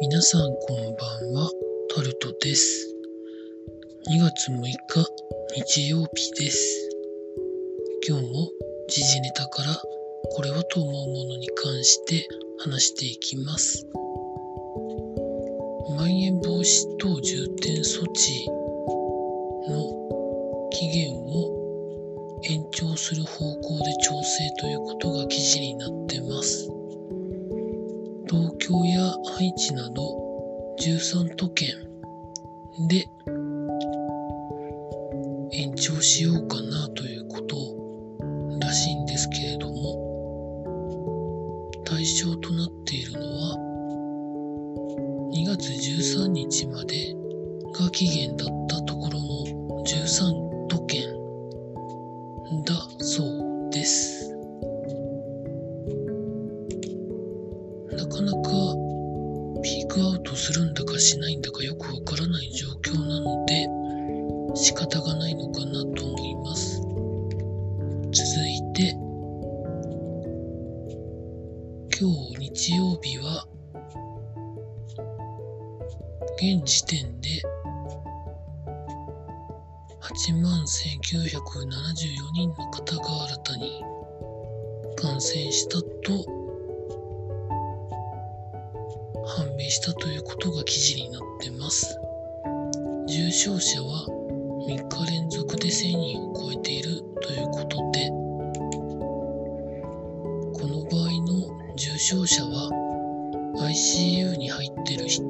皆さんこんばんは、タルトです。2月6日、日曜日です。今日も時事ネタからこれはと思うものに関して話していきます。まん延防止等重点措置の期限を延長する方向で調整ということが記事になってます。東京や愛知など13都県で延長しようかなということらしいんですけれども対象となっているのは2月13日までが期限だったところの13しないんだかよくわからない状況なので仕方がないのかなと思います。続いて今日日曜日は現時点で8万1974人の方が新たに感染したとしたということが記事になってます。重症者は3日連続で1000人を超えているということで、この場合の重症者は ICU に入っている人、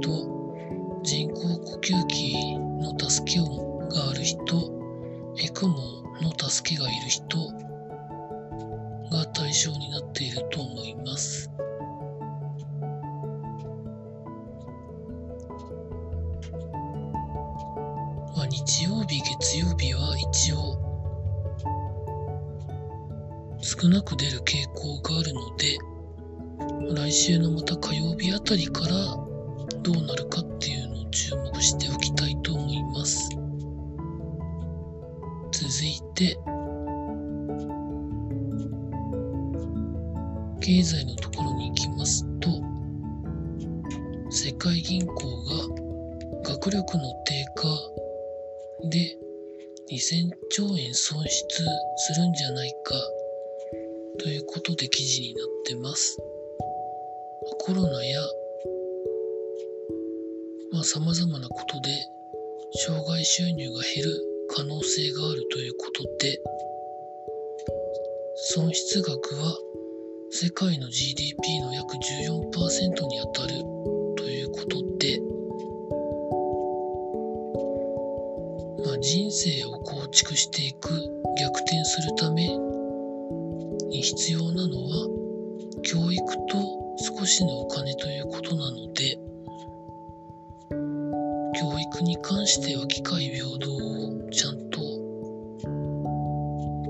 人工呼吸器の助けを少なく出る傾向があるので、来週のまた火曜日あたりからどうなるかっていうのを注目しておきたいと思います。続いて、経済のところに行きますと、世界銀行が学力の低下で2000兆円損失するんじゃないかということで記事になってます。コロナやまあ様々なことで障害収入が減る可能性があるということで損失額は世界の GDP の約14%に当たるということでまあ、人生を構築していく逆転するために必要なのは教育と少しのお金ということなので教育に関しては機会平等をちゃんと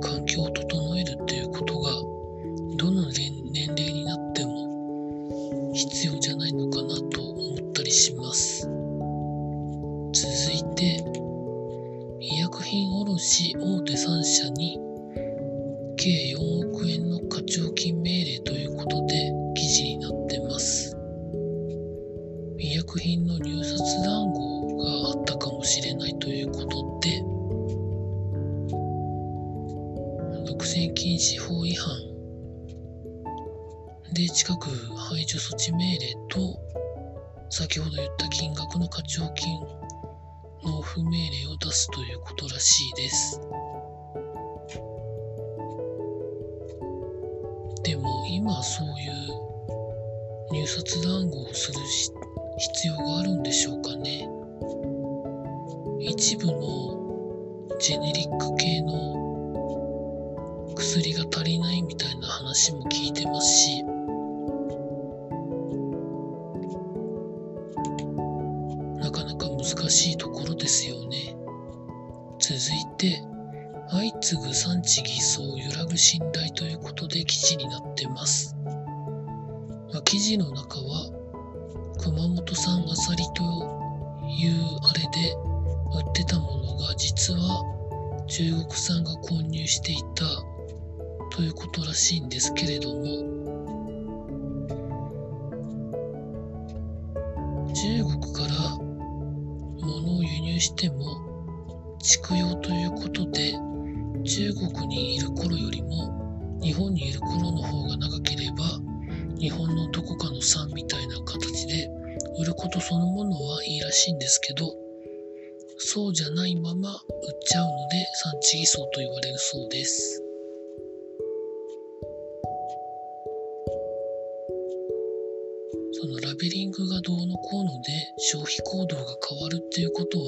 環境を整えるということがどの年齢になっても必要じゃないのかなと思ったりします。続いて医薬品卸大手3社に計4円の課徴金命令ということで記事になってます。医薬品の入札談合があったかもしれないということで、独占禁止法違反で近く排除措置命令と先ほど言った金額の課徴金納付命令を出すということらしいです。今そういう入札談合をするし必要があるんでしょうかね。一部のジェネリック系の薬が足りないみたいな話も聞いてますし、なかなか難しいところですよね。続いて、相次ぐ産地偽装揺らぐ信頼ということで記事になってます。まあ、記事の中は、熊本産アサリというあれで売ってたものが実は中国産が混入していたということらしいんですけれども、中国から物を輸入しても畜養ということで中国にいる頃よりも日本にいる頃の方が長ければ日本のどこかの産みたいな形で売ることそのものはいいらしいんですけどそうじゃないまま売っちゃうので産地偽装と言われるそうです。そのラベリングがどうのこうので消費行動が変わるっていうことは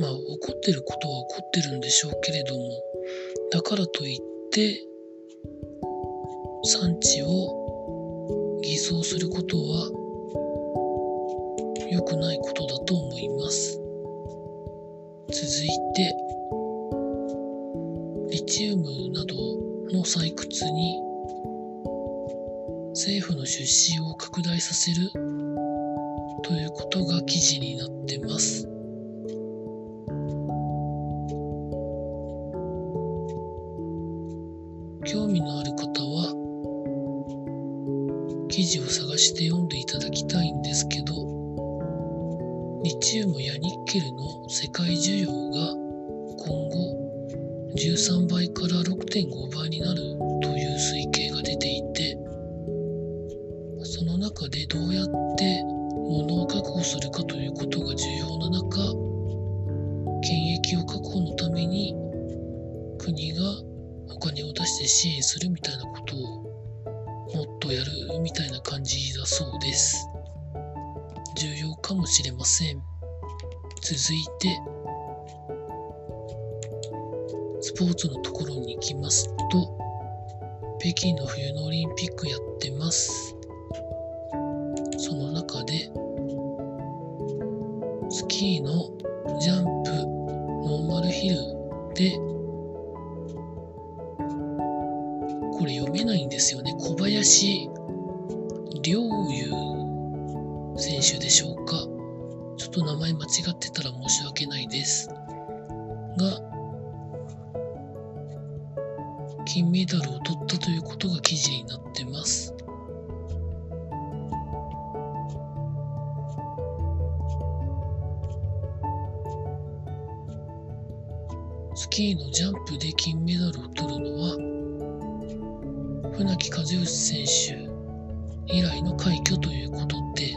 まあ怒ってることは怒ってるんでしょうけれどもだからといって産地を偽装することは良くないことだと思います続いてリチウムなどの採掘に政府の出資を拡大させるということが記事になってます。興味のある方は記事を探して読んでいただきたいんですけどリチウムやニッケルの世界需要が今後13倍から6.5倍になるという推計が出ていてその中でどうやって物を確保するかということが重要な中金を出して支援するみたいなことをもっとやるみたいな感じだそうです。重要かもしれません。続いて、スポーツのところに行きますと、北京の冬のオリンピックやってます。その中で、スキーのジャンプ、ノーマルヒルで林陵侑選手でしょうか。ちょっと名前間違ってたら申し訳ないです。が、金メダルを取ったということが記事になってます。スキーのジャンプで金メダルを取るのは船木和義選手以来の快挙ということで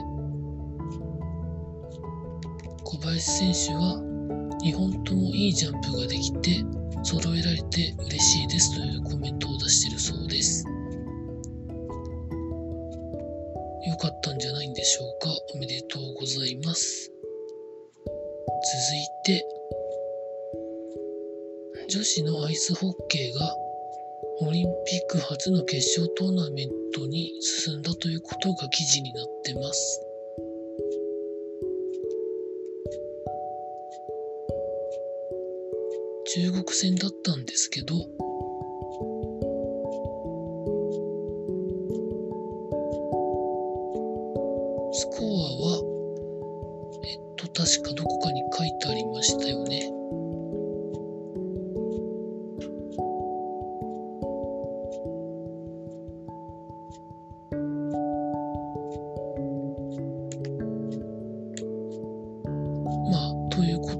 小林選手は2本ともいいジャンプができて揃えられて嬉しいですというコメントを出しているそうです。良かったんじゃないんでしょうか。おめでとうございます。続いて女子のアイスホッケーがオリンピック初の決勝トーナメントに進んだということが記事になってます。中国戦だったんですけど、スコアは、えっと、確かどこかに書いてありましたよね。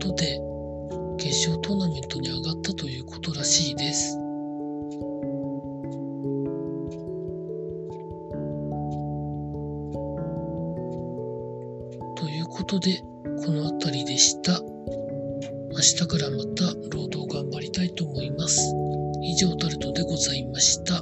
ことで決勝トーナメントに上がったということらしいです。ということでこの辺りでした。明日からまた労働頑張りたいと思います。以上タルトでございました。